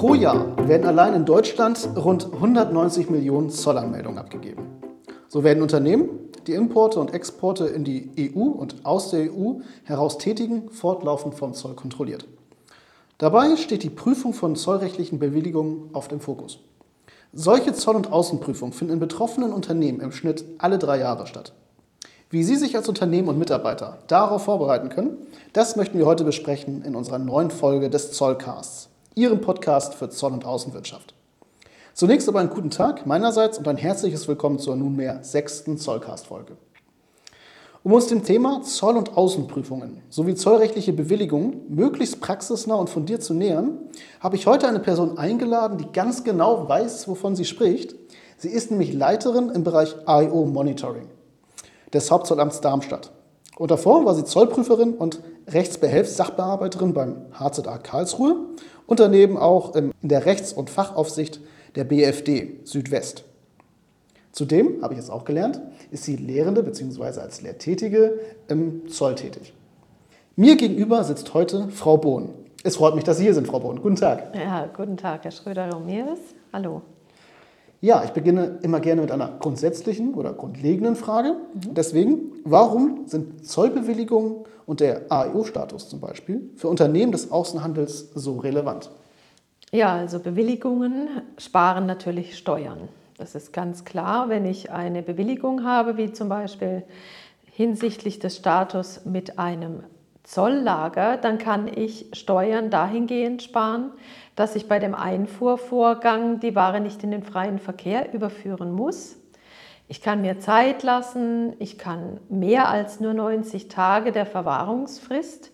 Pro Jahr werden allein in Deutschland rund 190 Millionen Zollanmeldungen abgegeben. So werden Unternehmen, die Importe und Exporte in die EU und aus der EU heraus tätigen, fortlaufend vom Zoll kontrolliert. Dabei steht die Prüfung von zollrechtlichen Bewilligungen oft im Fokus. Solche Zoll- und Außenprüfungen finden in betroffenen Unternehmen im Schnitt alle drei Jahre statt. Wie Sie sich als Unternehmen und Mitarbeiter darauf vorbereiten können, das möchten wir heute besprechen in unserer neuen Folge des Zollcasts, Ihrem Podcast für Zoll- und Außenwirtschaft. Zunächst aber einen guten Tag meinerseits und ein herzliches Willkommen zur nunmehr sechsten Zollcast-Folge. Um uns dem Thema Zoll- und Außenprüfungen sowie zollrechtliche Bewilligungen möglichst praxisnah und fundiert zu nähern, habe ich heute eine Person eingeladen, die ganz genau weiß, wovon sie spricht. Sie ist nämlich Leiterin im Bereich IO Monitoring des Hauptzollamts Darmstadt. Und davor war sie Zollprüferin und Rechtsbehelfssachbearbeiterin beim HZA Karlsruhe und daneben auch in der Rechts- und Fachaufsicht der BFD Südwest. Zudem, habe ich jetzt auch gelernt, ist sie Lehrende bzw. als Lehrtätige im Zoll tätig. Mir gegenüber sitzt heute Frau Bohn. Es freut mich, dass Sie hier sind, Frau Bohn. Guten Tag. Ja, guten Tag, Herr Schröder-Ramirez. Hallo. Ja, ich beginne immer gerne mit einer grundsätzlichen oder grundlegenden Frage. Deswegen, warum sind Zollbewilligungen und der AEO-Status zum Beispiel für Unternehmen des Außenhandels so relevant? Ja, also Bewilligungen sparen natürlich Steuern. Das ist ganz klar. Wenn ich eine Bewilligung habe, wie zum Beispiel hinsichtlich des Status mit einem Zolllager, dann kann ich Steuern dahingehend sparen, dass ich bei dem Einfuhrvorgang die Ware nicht in den freien Verkehr überführen muss. Ich kann mir Zeit lassen, ich kann mehr als nur 90 Tage der Verwahrungsfrist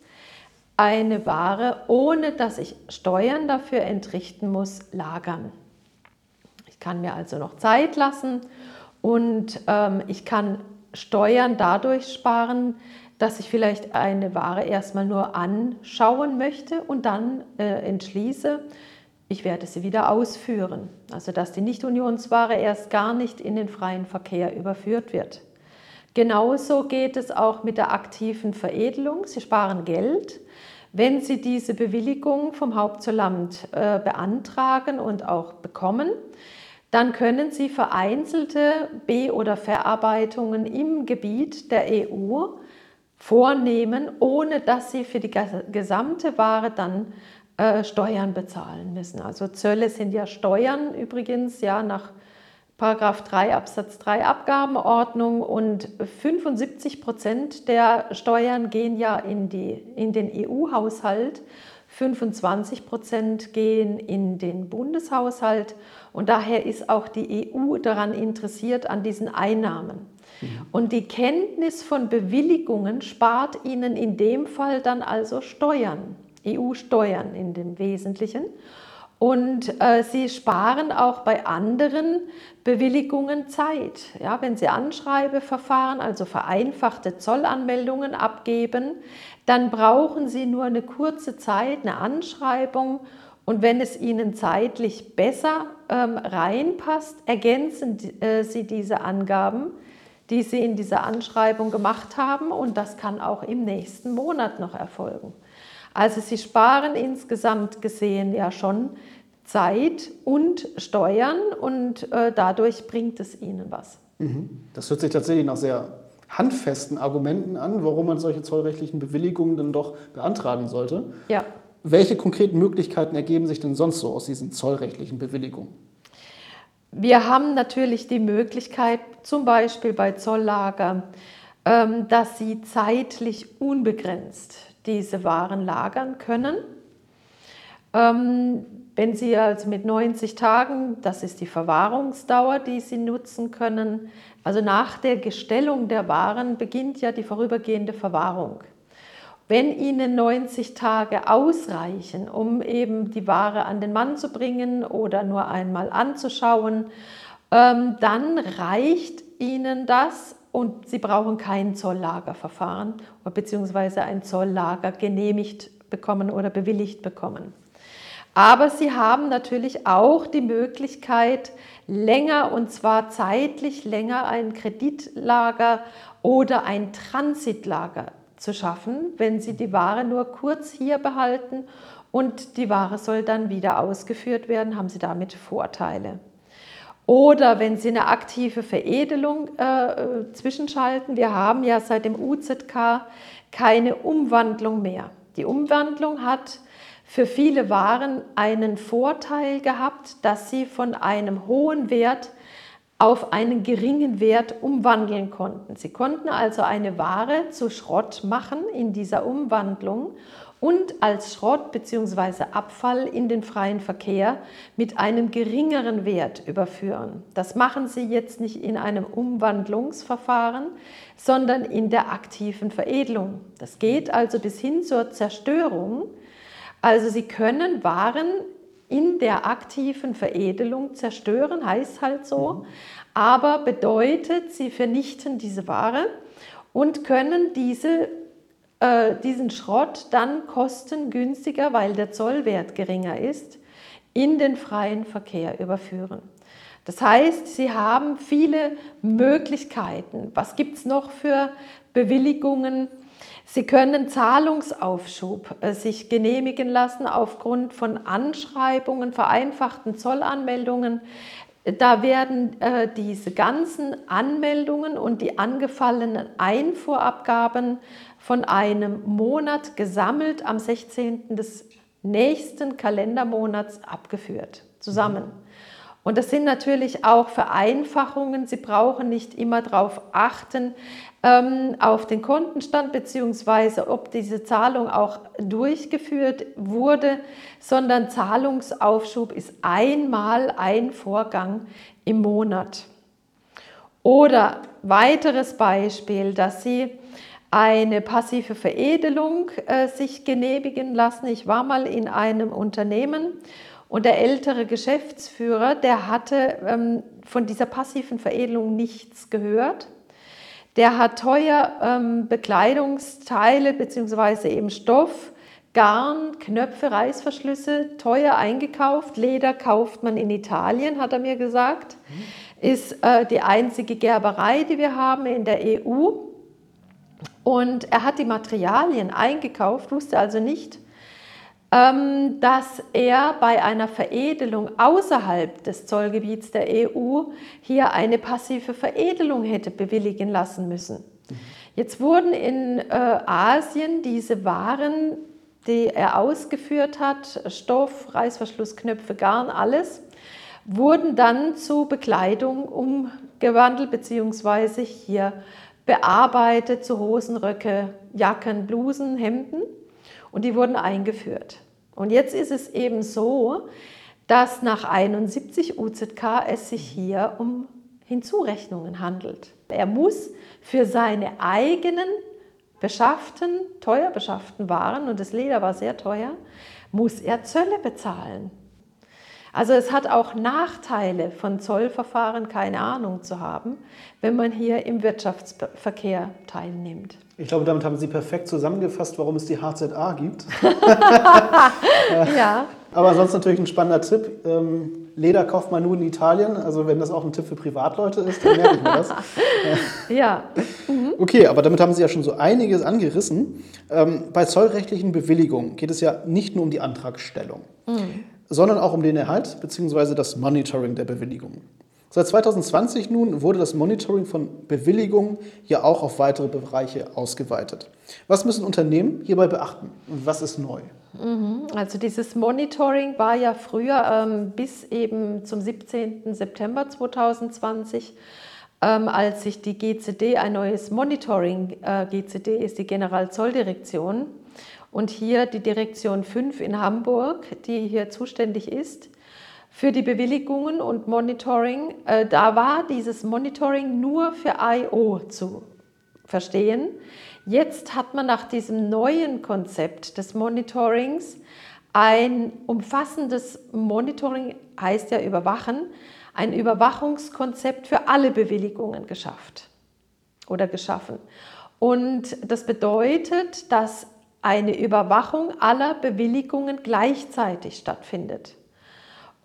eine Ware, ohne dass ich Steuern dafür entrichten muss, lagern. Ich kann mir also noch Zeit lassen und ähm, ich kann Steuern dadurch sparen, dass ich vielleicht eine Ware erstmal nur anschauen möchte und dann äh, entschließe, ich werde sie wieder ausführen. Also dass die Nicht-Unionsware erst gar nicht in den freien Verkehr überführt wird. Genauso geht es auch mit der aktiven Veredelung. Sie sparen Geld. Wenn Sie diese Bewilligung vom Hauptzollamt äh, beantragen und auch bekommen, dann können Sie vereinzelte Be- oder Verarbeitungen im Gebiet der EU vornehmen, ohne dass Sie für die gesamte Ware dann äh, Steuern bezahlen müssen. Also Zölle sind ja Steuern übrigens, ja, nach Paragraph 3 Absatz 3 Abgabenordnung und 75 Prozent der Steuern gehen ja in, die, in den EU-Haushalt, 25 Prozent gehen in den Bundeshaushalt und daher ist auch die EU daran interessiert an diesen Einnahmen. Und die Kenntnis von Bewilligungen spart ihnen in dem Fall dann also Steuern. EU-Steuern in dem Wesentlichen. Und äh, sie sparen auch bei anderen Bewilligungen Zeit. Ja, wenn Sie Anschreibeverfahren, also vereinfachte Zollanmeldungen abgeben, dann brauchen Sie nur eine kurze Zeit, eine Anschreibung. Und wenn es Ihnen zeitlich besser ähm, reinpasst, ergänzen äh, Sie diese Angaben, die Sie in dieser Anschreibung gemacht haben. Und das kann auch im nächsten Monat noch erfolgen. Also sie sparen insgesamt gesehen ja schon Zeit und Steuern und äh, dadurch bringt es ihnen was. Mhm. Das hört sich tatsächlich nach sehr handfesten Argumenten an, warum man solche zollrechtlichen Bewilligungen dann doch beantragen sollte. Ja. Welche konkreten Möglichkeiten ergeben sich denn sonst so aus diesen zollrechtlichen Bewilligungen? Wir haben natürlich die Möglichkeit, zum Beispiel bei Zolllager, ähm, dass sie zeitlich unbegrenzt diese Waren lagern können. Ähm, wenn Sie also mit 90 Tagen, das ist die Verwahrungsdauer, die Sie nutzen können, also nach der Gestellung der Waren beginnt ja die vorübergehende Verwahrung. Wenn Ihnen 90 Tage ausreichen, um eben die Ware an den Mann zu bringen oder nur einmal anzuschauen, ähm, dann reicht Ihnen das und sie brauchen kein Zolllagerverfahren bzw. ein Zolllager genehmigt bekommen oder bewilligt bekommen. Aber sie haben natürlich auch die Möglichkeit, länger und zwar zeitlich länger ein Kreditlager oder ein Transitlager zu schaffen, wenn Sie die Ware nur kurz hier behalten und die Ware soll dann wieder ausgeführt werden, haben Sie damit Vorteile. Oder wenn Sie eine aktive Veredelung äh, zwischenschalten, wir haben ja seit dem UZK keine Umwandlung mehr. Die Umwandlung hat für viele Waren einen Vorteil gehabt, dass sie von einem hohen Wert auf einen geringen Wert umwandeln konnten. Sie konnten also eine Ware zu Schrott machen in dieser Umwandlung und als Schrott bzw. Abfall in den freien Verkehr mit einem geringeren Wert überführen. Das machen Sie jetzt nicht in einem Umwandlungsverfahren, sondern in der aktiven Veredelung. Das geht also bis hin zur Zerstörung. Also Sie können Waren in der aktiven Veredelung zerstören, heißt halt so, mhm. aber bedeutet, sie vernichten diese Ware und können diese, äh, diesen Schrott dann kostengünstiger, weil der Zollwert geringer ist, in den freien Verkehr überführen. Das heißt, Sie haben viele Möglichkeiten. Was gibt es noch für Bewilligungen? Sie können Zahlungsaufschub äh, sich genehmigen lassen aufgrund von Anschreibungen, vereinfachten Zollanmeldungen. Da werden äh, diese ganzen Anmeldungen und die angefallenen Einfuhrabgaben von einem Monat gesammelt am 16. des nächsten Kalendermonats abgeführt, zusammen. Und das sind natürlich auch Vereinfachungen. Sie brauchen nicht immer darauf achten, ähm, auf den Kontenstand beziehungsweise ob diese Zahlung auch durchgeführt wurde, sondern Zahlungsaufschub ist einmal ein Vorgang im Monat. Oder weiteres Beispiel, dass Sie eine passive Veredelung äh, sich genehmigen lassen. Ich war mal in einem Unternehmen und der ältere Geschäftsführer, der hatte ähm, von dieser passiven Veredelung nichts gehört der hat teuer ähm, Bekleidungsteile bzw. eben Stoff, Garn, Knöpfe, Reißverschlüsse teuer eingekauft. Leder kauft man in Italien, hat er mir gesagt. Mhm. Ist äh, die einzige Gerberei, die wir haben in der EU. Und er hat die Materialien eingekauft, wusste also nicht, dass er bei einer Veredelung außerhalb des Zollgebiets der EU hier eine passive Veredelung hätte bewilligen lassen müssen. Jetzt wurden in äh, Asien diese Waren, die er ausgeführt hat, Stoff, Reißverschlussknöpfe, Garn, alles, wurden dann zu Bekleidung umgewandelt bzw. hier bearbeitet zu Hosenröcke, Jacken, Blusen, Hemden und die wurden eingeführt. Und jetzt ist es eben so, dass nach 71 UZK es sich hier um Hinzurechnungen handelt. Er muss für seine eigenen beschafften, teuer beschafften Waren, und das Leder war sehr teuer, muss er Zölle bezahlen. Also es hat auch Nachteile von Zollverfahren, keine Ahnung zu haben, wenn man hier im Wirtschaftsverkehr teilnimmt. Ich glaube, damit haben Sie perfekt zusammengefasst, warum es die HZA gibt. ja. Aber sonst natürlich ein spannender Tipp. Ähm, Leder kauft man nur in Italien. Also wenn das auch ein Tipp für Privatleute ist, dann merke ich mir das. ja. Mhm. Okay, aber damit haben Sie ja schon so einiges angerissen. Ähm, bei zollrechtlichen Bewilligungen geht es ja nicht nur um die Antragstellung. Mhm sondern auch um den Erhalt bzw. das Monitoring der Bewilligungen. Seit 2020 nun wurde das Monitoring von Bewilligungen ja auch auf weitere Bereiche ausgeweitet. Was müssen Unternehmen hierbei beachten was ist neu? Mhm. Also dieses Monitoring war ja früher ähm, bis eben zum 17. September 2020, ähm, als sich die GCD, ein neues Monitoring, äh, GCD ist die Generalzolldirektion, und hier die Direktion 5 in Hamburg, die hier zuständig ist für die Bewilligungen und Monitoring. Äh, da war dieses Monitoring nur für IO zu verstehen. Jetzt hat man nach diesem neuen Konzept des Monitorings ein umfassendes Monitoring, heißt ja überwachen, ein Überwachungskonzept für alle Bewilligungen geschafft oder geschaffen. Und das bedeutet, dass eine Überwachung aller Bewilligungen gleichzeitig stattfindet.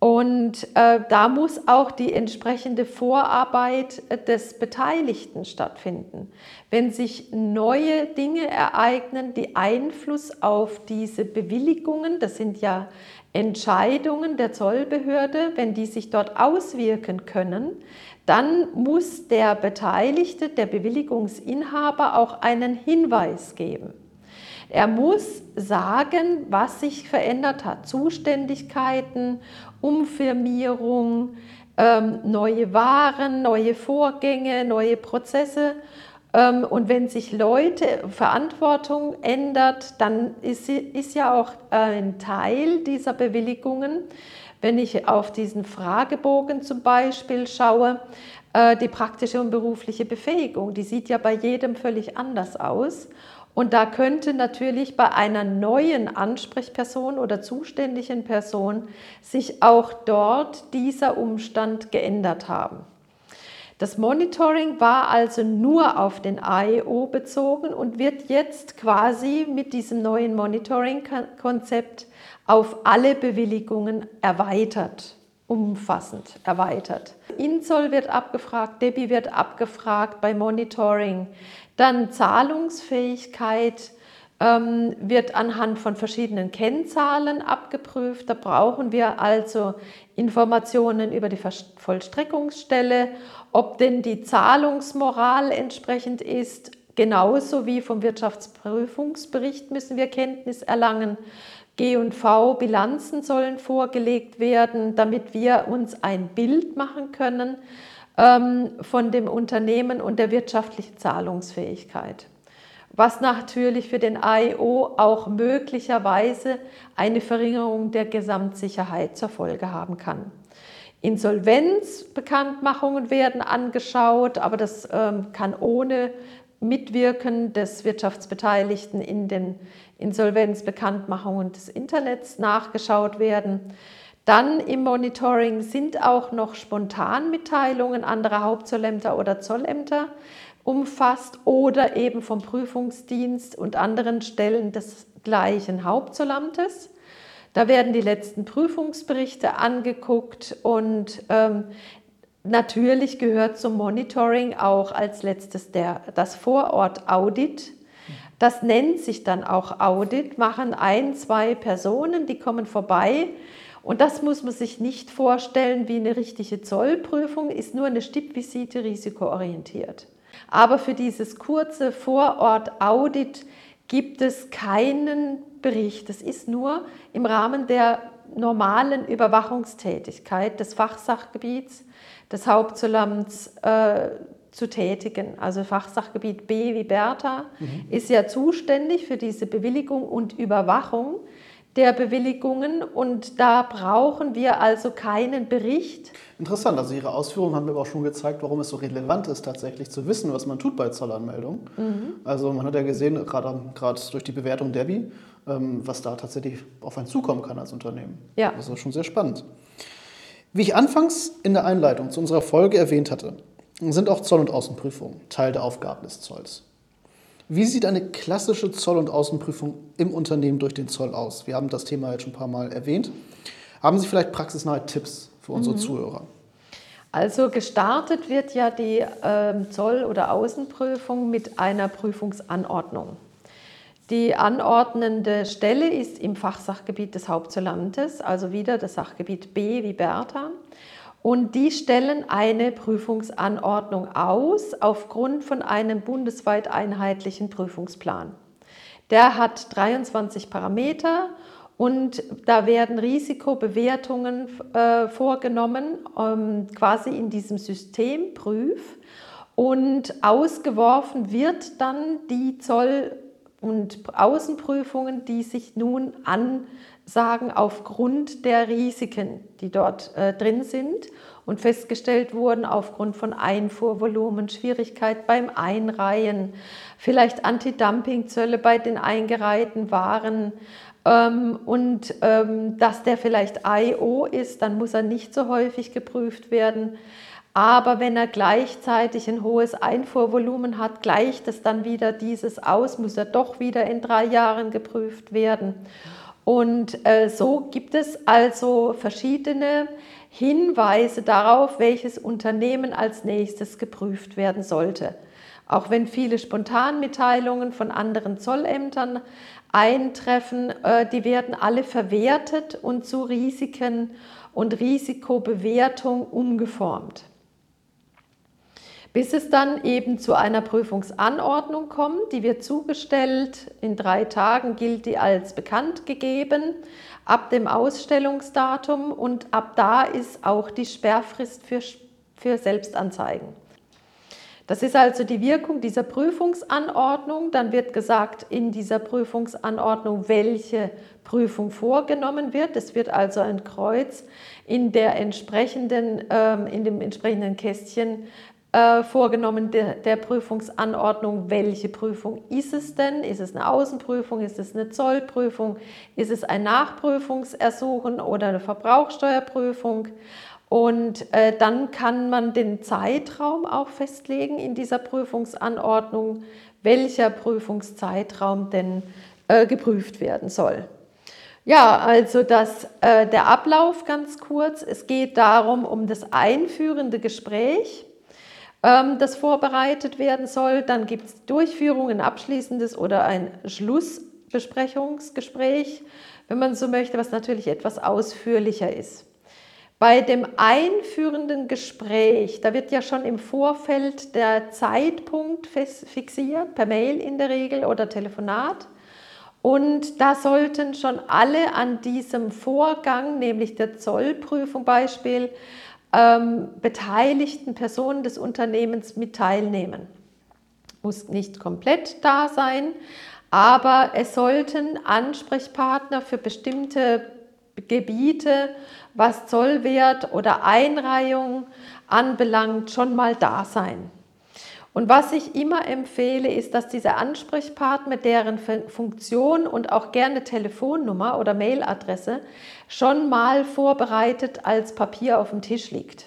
Und äh, da muss auch die entsprechende Vorarbeit äh, des Beteiligten stattfinden. Wenn sich neue Dinge ereignen, die Einfluss auf diese Bewilligungen, das sind ja Entscheidungen der Zollbehörde, wenn die sich dort auswirken können, dann muss der Beteiligte, der Bewilligungsinhaber auch einen Hinweis geben. Er muss sagen, was sich verändert hat. Zuständigkeiten, Umfirmierung, ähm, neue Waren, neue Vorgänge, neue Prozesse. Ähm, und wenn sich Leute, Verantwortung ändert, dann ist, ist ja auch ein Teil dieser Bewilligungen, wenn ich auf diesen Fragebogen zum Beispiel schaue, äh, die praktische und berufliche Befähigung, die sieht ja bei jedem völlig anders aus. Und da könnte natürlich bei einer neuen Ansprechperson oder zuständigen Person sich auch dort dieser Umstand geändert haben. Das Monitoring war also nur auf den AEO bezogen und wird jetzt quasi mit diesem neuen Monitoring-Konzept auf alle Bewilligungen erweitert, umfassend erweitert. Inzoll wird abgefragt, Debi wird abgefragt bei Monitoring. Dann Zahlungsfähigkeit ähm, wird anhand von verschiedenen Kennzahlen abgeprüft. Da brauchen wir also Informationen über die Vollstreckungsstelle, ob denn die Zahlungsmoral entsprechend ist. Genauso wie vom Wirtschaftsprüfungsbericht müssen wir Kenntnis erlangen. G&V-Bilanzen sollen vorgelegt werden, damit wir uns ein Bild machen können von dem Unternehmen und der wirtschaftlichen Zahlungsfähigkeit. Was natürlich für den AIO auch möglicherweise eine Verringerung der Gesamtsicherheit zur Folge haben kann. Insolvenzbekanntmachungen werden angeschaut, aber das ähm, kann ohne Mitwirken des Wirtschaftsbeteiligten in den Insolvenzbekanntmachungen des Internets nachgeschaut werden. Dann im Monitoring sind auch noch Spontanmitteilungen anderer Hauptzollämter oder Zollämter umfasst oder eben vom Prüfungsdienst und anderen Stellen des gleichen Hauptzollamtes. Da werden die letzten Prüfungsberichte angeguckt und ähm, natürlich gehört zum Monitoring auch als letztes der, das Vorort-Audit. Das nennt sich dann auch Audit, machen ein, zwei Personen, die kommen vorbei und das muss man sich nicht vorstellen wie eine richtige Zollprüfung, ist nur eine Stippvisite risikoorientiert. Aber für dieses kurze Vorort-Audit gibt es keinen Bericht. Es ist nur im Rahmen der normalen Überwachungstätigkeit des Fachsachgebiets des Hauptzollamts äh, zu tätigen. Also Fachsachgebiet B wie Bertha mhm. ist ja zuständig für diese Bewilligung und Überwachung der Bewilligungen und da brauchen wir also keinen Bericht. Interessant, also Ihre Ausführungen haben mir aber auch schon gezeigt, warum es so relevant ist, tatsächlich zu wissen, was man tut bei Zollanmeldungen. Mhm. Also man hat ja gesehen, gerade durch die Bewertung Debbie, ähm, was da tatsächlich auf einen zukommen kann als Unternehmen. Ja. Das ist schon sehr spannend. Wie ich anfangs in der Einleitung zu unserer Folge erwähnt hatte, sind auch Zoll- und Außenprüfungen Teil der Aufgaben des Zolls. Wie sieht eine klassische Zoll- und Außenprüfung im Unternehmen durch den Zoll aus? Wir haben das Thema jetzt schon ein paar Mal erwähnt. Haben Sie vielleicht praxisnahe Tipps für unsere mhm. Zuhörer? Also gestartet wird ja die äh, Zoll- oder Außenprüfung mit einer Prüfungsanordnung. Die anordnende Stelle ist im Fachsachgebiet des Hauptzollamtes, also wieder das Sachgebiet B wie Bertha. Und die stellen eine Prüfungsanordnung aus aufgrund von einem bundesweit einheitlichen Prüfungsplan. Der hat 23 Parameter und da werden Risikobewertungen äh, vorgenommen, ähm, quasi in diesem System Prüf. Und ausgeworfen wird dann die Zoll- und Außenprüfungen, die sich nun an sagen, aufgrund der Risiken, die dort äh, drin sind und festgestellt wurden aufgrund von Einfuhrvolumen, Schwierigkeit beim Einreihen, vielleicht Anti-Dumping-Zölle bei den eingereihten Waren ähm, und ähm, dass der vielleicht IO ist, dann muss er nicht so häufig geprüft werden. Aber wenn er gleichzeitig ein hohes Einfuhrvolumen hat, gleicht es dann wieder dieses aus, muss er doch wieder in drei Jahren geprüft werden. Und äh, so gibt es also verschiedene Hinweise darauf, welches Unternehmen als nächstes geprüft werden sollte. Auch wenn viele Spontanmitteilungen von anderen Zollämtern eintreffen, äh, die werden alle verwertet und zu Risiken und Risikobewertung umgeformt. Bis es dann eben zu einer Prüfungsanordnung kommt, die wird zugestellt. In drei Tagen gilt die als bekannt gegeben, ab dem Ausstellungsdatum und ab da ist auch die Sperrfrist für, für Selbstanzeigen. Das ist also die Wirkung dieser Prüfungsanordnung. Dann wird gesagt in dieser Prüfungsanordnung, welche Prüfung vorgenommen wird. Es wird also ein Kreuz in, der entsprechenden, ähm, in dem entsprechenden Kästchen äh, vorgenommen der, der, Prüfungsanordnung, welche Prüfung ist es denn? Ist es eine Außenprüfung? Ist es eine Zollprüfung? Ist es ein Nachprüfungsersuchen oder eine Verbrauchsteuerprüfung? Und äh, dann kann man den Zeitraum auch festlegen in dieser Prüfungsanordnung, welcher Prüfungszeitraum denn äh, geprüft werden soll. Ja, also das, äh, der Ablauf ganz kurz. Es geht darum, um das einführende Gespräch das vorbereitet werden soll. Dann gibt es Durchführung, ein abschließendes oder ein Schlussbesprechungsgespräch, wenn man so möchte, was natürlich etwas ausführlicher ist. Bei dem einführenden Gespräch, da wird ja schon im Vorfeld der Zeitpunkt fixiert, per Mail in der Regel oder Telefonat. Und da sollten schon alle an diesem Vorgang, nämlich der Zollprüfung Beispiel, ähm, beteiligten Personen des Unternehmens mit teilnehmen. Muss nicht komplett da sein, aber es sollten Ansprechpartner für bestimmte Gebiete, was Zollwert oder Einreihung anbelangt, schon mal da sein. Und was ich immer empfehle, ist, dass diese Ansprechpartner, deren Funktion und auch gerne Telefonnummer oder Mailadresse schon mal vorbereitet als Papier auf dem Tisch liegt.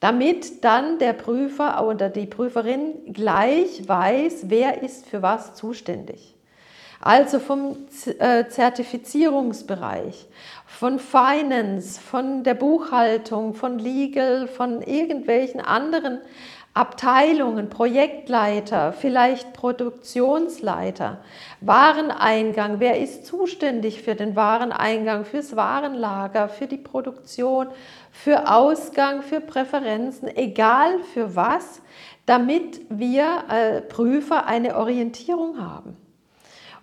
Damit dann der Prüfer oder die Prüferin gleich weiß, wer ist für was zuständig. Also vom äh, Zertifizierungsbereich, von Finance, von der Buchhaltung, von Legal, von irgendwelchen anderen Abteilungen, Projektleiter, vielleicht Produktionsleiter, Wareneingang, wer ist zuständig für den Wareneingang, fürs Warenlager, für die Produktion, für Ausgang, für Präferenzen, egal für was, damit wir äh, Prüfer eine Orientierung haben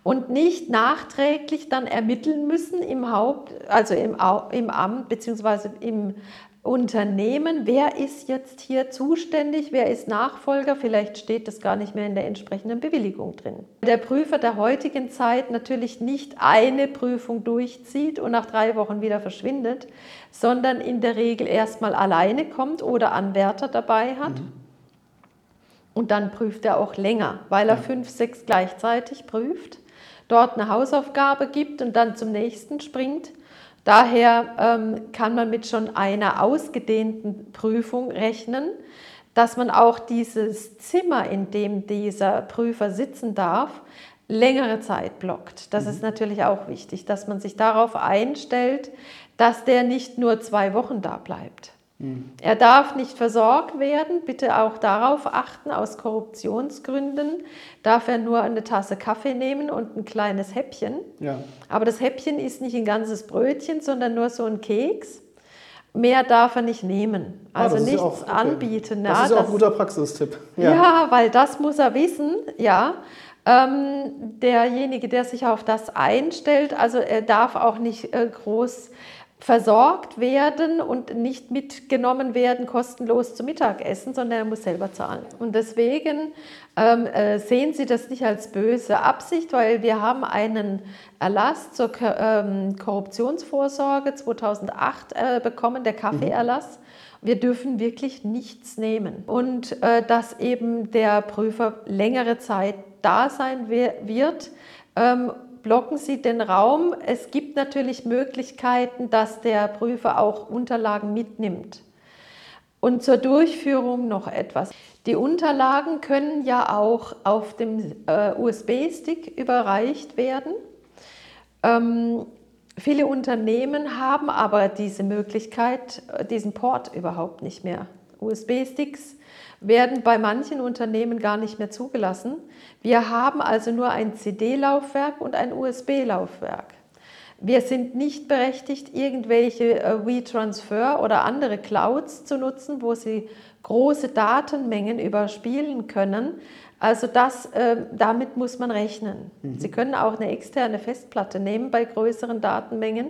und nicht nachträglich dann ermitteln müssen im Haupt, also im, im Amt bzw. im Unternehmen, wer ist jetzt hier zuständig, wer ist Nachfolger, vielleicht steht das gar nicht mehr in der entsprechenden Bewilligung drin. Der Prüfer der heutigen Zeit natürlich nicht eine Prüfung durchzieht und nach drei Wochen wieder verschwindet, sondern in der Regel erstmal alleine kommt oder Anwärter dabei hat. Mhm. Und dann prüft er auch länger, weil er ja. fünf, sechs gleichzeitig prüft, dort eine Hausaufgabe gibt und dann zum nächsten springt Daher ähm, kann man mit schon einer ausgedehnten Prüfung rechnen, dass man auch dieses Zimmer, in dem dieser Prüfer sitzen darf, längere Zeit blockt. Das mhm. ist natürlich auch wichtig, dass man sich darauf einstellt, dass der nicht nur zwei Wochen da bleibt. Mhm. Er darf nicht versorgt werden, bitte auch darauf achten, aus Korruptionsgründen darf er nur eine Tasse Kaffee nehmen und ein kleines Häppchen. Ja. Aber das Häppchen ist nicht ein ganzes Brötchen, sondern nur so ein Keks. Mehr darf er nicht nehmen, ah, also ah, nichts auch, okay. anbieten. Das ja, ist auch ein guter Praxistipp. Ja. ja, weil das muss er wissen, ja. Ähm, derjenige, der sich auf das einstellt, also er darf auch nicht äh, groß versorgt werden und nicht mitgenommen werden kostenlos zum Mittagessen, sondern er muss selber zahlen. Und deswegen ähm, äh, sehen Sie das nicht als böse Absicht, weil wir haben einen Erlass zur ähm, Korruptionsvorsorge 2008 äh, bekommen, der Kaffeeerlass. Wir dürfen wirklich nichts nehmen. Und äh, dass eben der Prüfer längere Zeit da sein wird, ähm, blocken Sie den Raum. Es gibt natürlich Möglichkeiten, dass der Prüfer auch Unterlagen mitnimmt. Und zur Durchführung noch etwas. Die Unterlagen können ja auch auf dem äh, USB-Stick überreicht werden. Ähm, viele Unternehmen haben aber diese Möglichkeit, äh, diesen Port überhaupt nicht mehr. USB-Sticks werden bei manchen Unternehmen gar nicht mehr zugelassen. Wir haben also nur ein CD-Laufwerk und ein USB-Laufwerk. Wir sind nicht berechtigt, irgendwelche äh, WeTransfer oder andere Clouds zu nutzen, wo Sie große Datenmengen überspielen können. Also das, äh, damit muss man rechnen. Mhm. Sie können auch eine externe Festplatte nehmen bei größeren Datenmengen,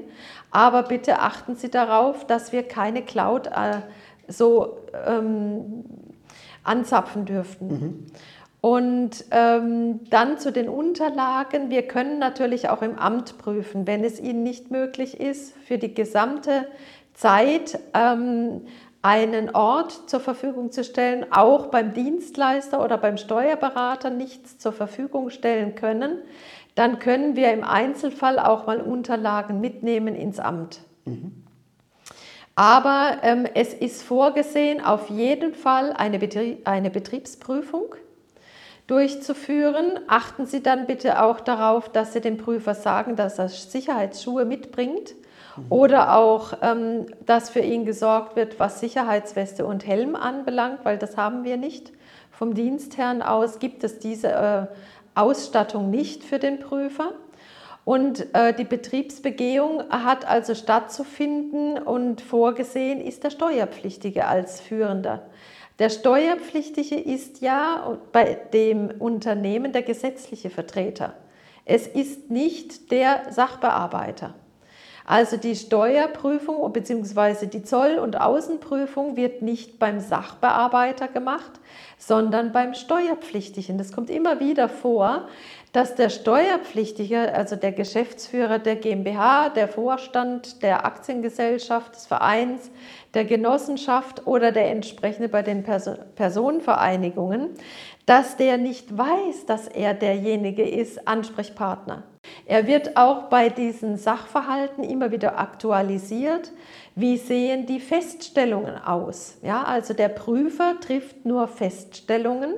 aber bitte achten Sie darauf, dass wir keine Cloud äh, so ähm, anzapfen dürften. Mhm. Und ähm, dann zu den Unterlagen. Wir können natürlich auch im Amt prüfen, wenn es Ihnen nicht möglich ist, für die gesamte Zeit ähm, einen Ort zur Verfügung zu stellen, auch beim Dienstleister oder beim Steuerberater nichts zur Verfügung stellen können, dann können wir im Einzelfall auch mal Unterlagen mitnehmen ins Amt. Mhm. Aber ähm, es ist vorgesehen, auf jeden Fall eine, Betrieb, eine Betriebsprüfung durchzuführen. Achten Sie dann bitte auch darauf, dass Sie dem Prüfer sagen, dass er Sicherheitsschuhe mitbringt mhm. oder auch, ähm, dass für ihn gesorgt wird, was Sicherheitsweste und Helm anbelangt, weil das haben wir nicht. Vom Dienstherrn aus gibt es diese äh, Ausstattung nicht für den Prüfer. Und äh, die Betriebsbegehung hat also stattzufinden und vorgesehen ist der Steuerpflichtige als Führender. Der Steuerpflichtige ist ja bei dem Unternehmen der gesetzliche Vertreter. Es ist nicht der Sachbearbeiter. Also die Steuerprüfung bzw. die Zoll- und Außenprüfung wird nicht beim Sachbearbeiter gemacht, sondern beim Steuerpflichtigen. Das kommt immer wieder vor, dass der Steuerpflichtige, also der Geschäftsführer der GmbH, der Vorstand der Aktiengesellschaft, des Vereins, der Genossenschaft oder der entsprechende bei den Personenvereinigungen, dass der nicht weiß, dass er derjenige ist, Ansprechpartner. Er wird auch bei diesen Sachverhalten immer wieder aktualisiert. Wie sehen die Feststellungen aus? Ja, also der Prüfer trifft nur Feststellungen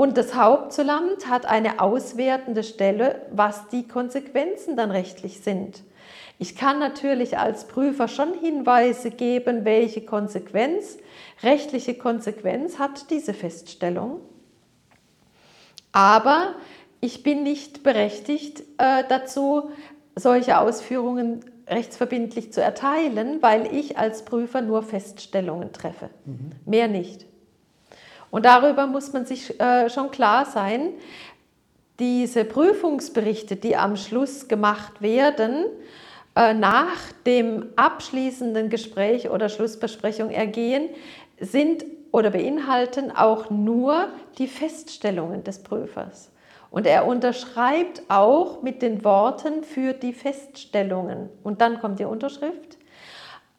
und das Hauptzollamt hat eine auswertende Stelle, was die Konsequenzen dann rechtlich sind. Ich kann natürlich als Prüfer schon Hinweise geben, welche Konsequenz, rechtliche Konsequenz hat diese Feststellung. Aber ich bin nicht berechtigt äh, dazu, solche Ausführungen rechtsverbindlich zu erteilen, weil ich als Prüfer nur Feststellungen treffe. Mhm. Mehr nicht. Und darüber muss man sich äh, schon klar sein. Diese Prüfungsberichte, die am Schluss gemacht werden, äh, nach dem abschließenden Gespräch oder Schlussbesprechung ergehen, sind oder beinhalten auch nur die Feststellungen des Prüfers. Und er unterschreibt auch mit den Worten für die Feststellungen. Und dann kommt die Unterschrift.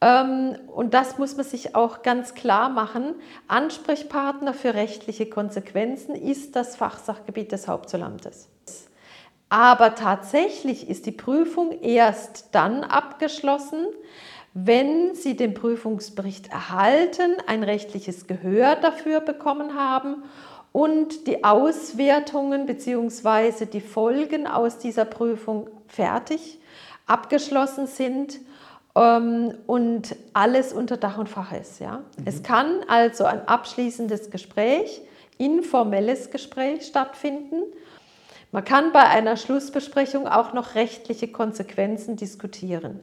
Ähm, und das muss man sich auch ganz klar machen. Ansprechpartner für rechtliche Konsequenzen ist das Fachsachgebiet des Hauptzollamtes. Aber tatsächlich ist die Prüfung erst dann abgeschlossen, wenn Sie den Prüfungsbericht erhalten, ein rechtliches Gehör dafür bekommen haben und die Auswertungen bzw. die Folgen aus dieser Prüfung fertig abgeschlossen sind und alles unter Dach und Fach ist. Ja? Mhm. Es kann also ein abschließendes Gespräch, informelles Gespräch stattfinden. Man kann bei einer Schlussbesprechung auch noch rechtliche Konsequenzen diskutieren.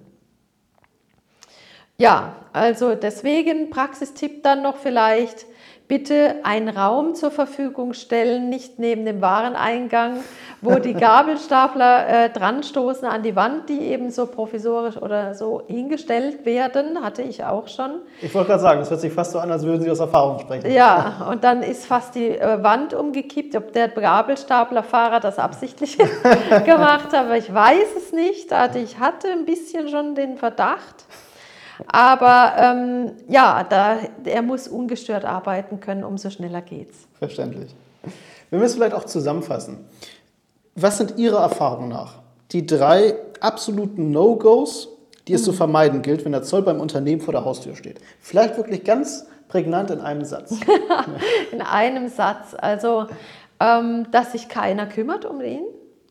Ja, also deswegen Praxistipp dann noch vielleicht, bitte einen Raum zur Verfügung stellen, nicht neben dem Wareneingang, wo die Gabelstapler äh, dran stoßen an die Wand, die eben so provisorisch oder so hingestellt werden, hatte ich auch schon. Ich wollte gerade sagen, es hört sich fast so an, als würden Sie aus Erfahrung sprechen. Ja, und dann ist fast die äh, Wand umgekippt, ob der Gabelstaplerfahrer das absichtlich gemacht hat, aber ich weiß es nicht. Also ich hatte ein bisschen schon den Verdacht. Aber ähm, ja, da, er muss ungestört arbeiten können, umso schneller geht's. Verständlich. Wir müssen vielleicht auch zusammenfassen. Was sind Ihrer Erfahrung nach die drei absoluten No-Gos, die es mhm. zu vermeiden gilt, wenn der Zoll beim Unternehmen vor der Haustür steht? Vielleicht wirklich ganz prägnant in einem Satz. in einem Satz. Also, ähm, dass sich keiner kümmert um ihn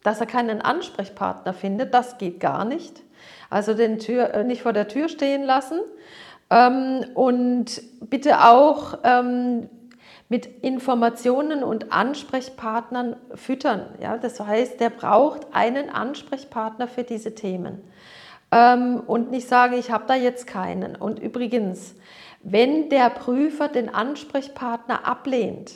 dass er keinen Ansprechpartner findet, das geht gar nicht. Also den Tür, äh, nicht vor der Tür stehen lassen. Ähm, und bitte auch ähm, mit Informationen und Ansprechpartnern füttern. Ja? Das heißt, der braucht einen Ansprechpartner für diese Themen. Ähm, und nicht sagen, ich habe da jetzt keinen. Und übrigens, wenn der Prüfer den Ansprechpartner ablehnt,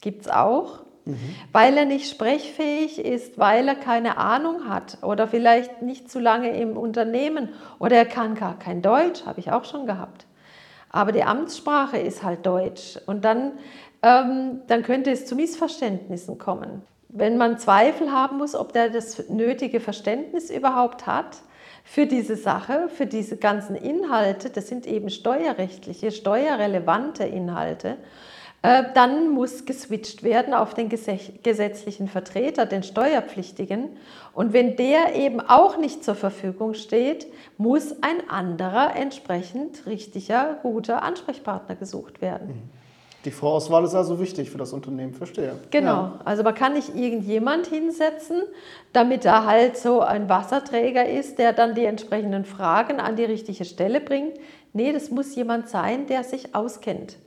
gibt es auch, mhm. weil er nicht sprechfähig ist, weil er keine Ahnung hat oder vielleicht nicht zu lange im Unternehmen oder er kann gar kein Deutsch, habe ich auch schon gehabt. Aber die Amtssprache ist halt Deutsch und dann, ähm, dann könnte es zu Missverständnissen kommen. Wenn man Zweifel haben muss, ob der das nötige Verständnis überhaupt hat, für diese Sache, für diese ganzen Inhalte, das sind eben steuerrechtliche, steuerrelevante Inhalte, dann muss geswitcht werden auf den gesetzlichen Vertreter, den Steuerpflichtigen. Und wenn der eben auch nicht zur Verfügung steht, muss ein anderer entsprechend richtiger, guter Ansprechpartner gesucht werden. Mhm. Die Vorauswahl ist also wichtig für das Unternehmen, verstehe. Genau, ja. also man kann nicht irgendjemand hinsetzen, damit er halt so ein Wasserträger ist, der dann die entsprechenden Fragen an die richtige Stelle bringt. Nee, das muss jemand sein, der sich auskennt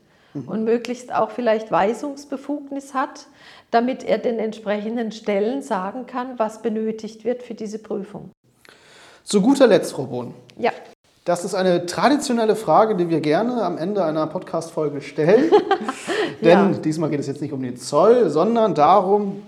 mhm. und möglichst auch vielleicht Weisungsbefugnis hat, damit er den entsprechenden Stellen sagen kann, was benötigt wird für diese Prüfung. Zu guter Letzt, Frau Bohn. Ja. Das ist eine traditionelle Frage, die wir gerne am Ende einer Podcast-Folge stellen. denn ja. diesmal geht es jetzt nicht um den Zoll, sondern darum,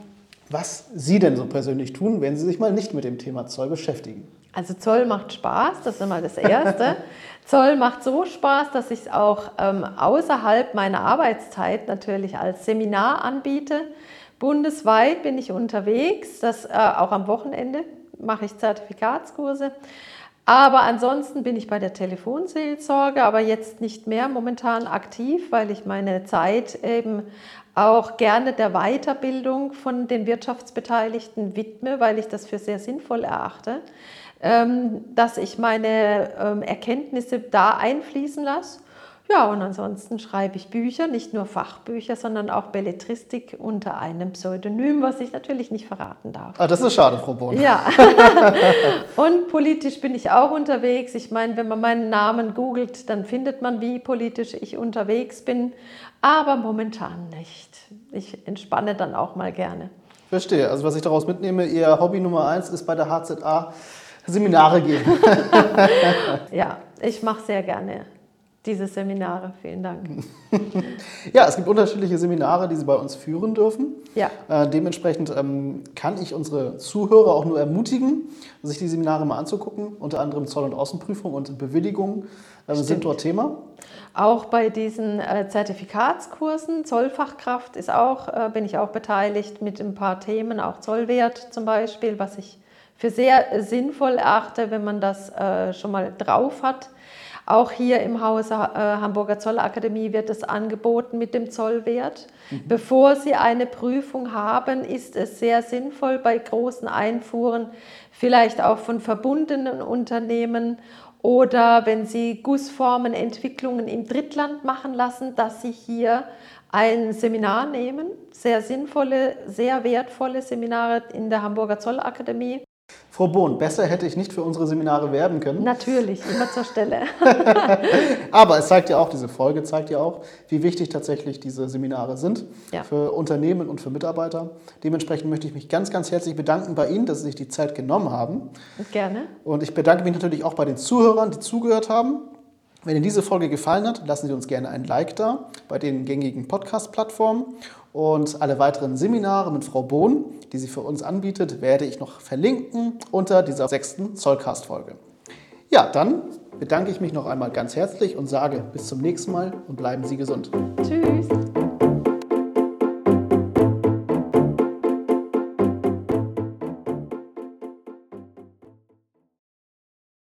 was Sie denn so persönlich tun, wenn Sie sich mal nicht mit dem Thema Zoll beschäftigen. Also Zoll macht Spaß, das ist immer das Erste. Zoll macht so Spaß, dass ich es auch ähm, außerhalb meiner Arbeitszeit natürlich als Seminar anbiete. Bundesweit bin ich unterwegs, das äh, auch am Wochenende mache ich Zertifikatskurse. Aber ansonsten bin ich bei der Telefonseelsorge, aber jetzt nicht mehr momentan aktiv, weil ich meine Zeit eben auch gerne der Weiterbildung von den Wirtschaftsbeteiligten widme, weil ich das für sehr sinnvoll erachte. Ähm, dass ich meine ähm, Erkenntnisse da einfließen lasse. Ja, und ansonsten schreibe ich Bücher, nicht nur Fachbücher, sondern auch Belletristik unter einem Pseudonym, was ich natürlich nicht verraten darf. Ah, das ist schade, Frau Bohn. Ja. und politisch bin ich auch unterwegs. Ich meine, wenn man meinen Namen googelt, dann findet man, wie politisch ich unterwegs bin. Aber momentan nicht. Ich entspanne dann auch mal gerne. Verstehe. Also was ich daraus mitnehme, Ihr Hobby Nummer eins ist bei der HZA Seminare geben. ja, ich mache sehr gerne diese Seminare. Vielen Dank. ja, es gibt unterschiedliche Seminare, die Sie bei uns führen dürfen. Ja. Äh, dementsprechend ähm, kann ich unsere Zuhörer auch nur ermutigen, sich die Seminare mal anzugucken. Unter anderem Zoll- und Außenprüfung und Bewilligung äh, sind dort Thema. Auch bei diesen äh, Zertifikatskursen, Zollfachkraft ist auch, äh, bin ich auch beteiligt mit ein paar Themen, auch Zollwert zum Beispiel, was ich für sehr sinnvoll erachte, wenn man das äh, schon mal drauf hat. Auch hier im Hause äh, Hamburger Zollakademie wird es angeboten mit dem Zollwert. Mhm. Bevor Sie eine Prüfung haben, ist es sehr sinnvoll bei großen Einfuhren, vielleicht auch von verbundenen Unternehmen oder wenn Sie Gussformenentwicklungen im Drittland machen lassen, dass Sie hier ein Seminar nehmen. Sehr sinnvolle, sehr wertvolle Seminare in der Hamburger Zollakademie. Frau Bohn, besser hätte ich nicht für unsere Seminare werben können. Natürlich, immer zur Stelle. Aber es zeigt ja auch, diese Folge zeigt ja auch, wie wichtig tatsächlich diese Seminare sind ja. für Unternehmen und für Mitarbeiter. Dementsprechend möchte ich mich ganz, ganz herzlich bedanken bei Ihnen, dass Sie sich die Zeit genommen haben. Gerne. Und ich bedanke mich natürlich auch bei den Zuhörern, die zugehört haben. Wenn Ihnen diese Folge gefallen hat, lassen Sie uns gerne ein Like da bei den gängigen Podcast-Plattformen. Und alle weiteren Seminare mit Frau Bohn, die sie für uns anbietet, werde ich noch verlinken unter dieser sechsten Zollcast-Folge. Ja, dann bedanke ich mich noch einmal ganz herzlich und sage bis zum nächsten Mal und bleiben Sie gesund. Tschüss.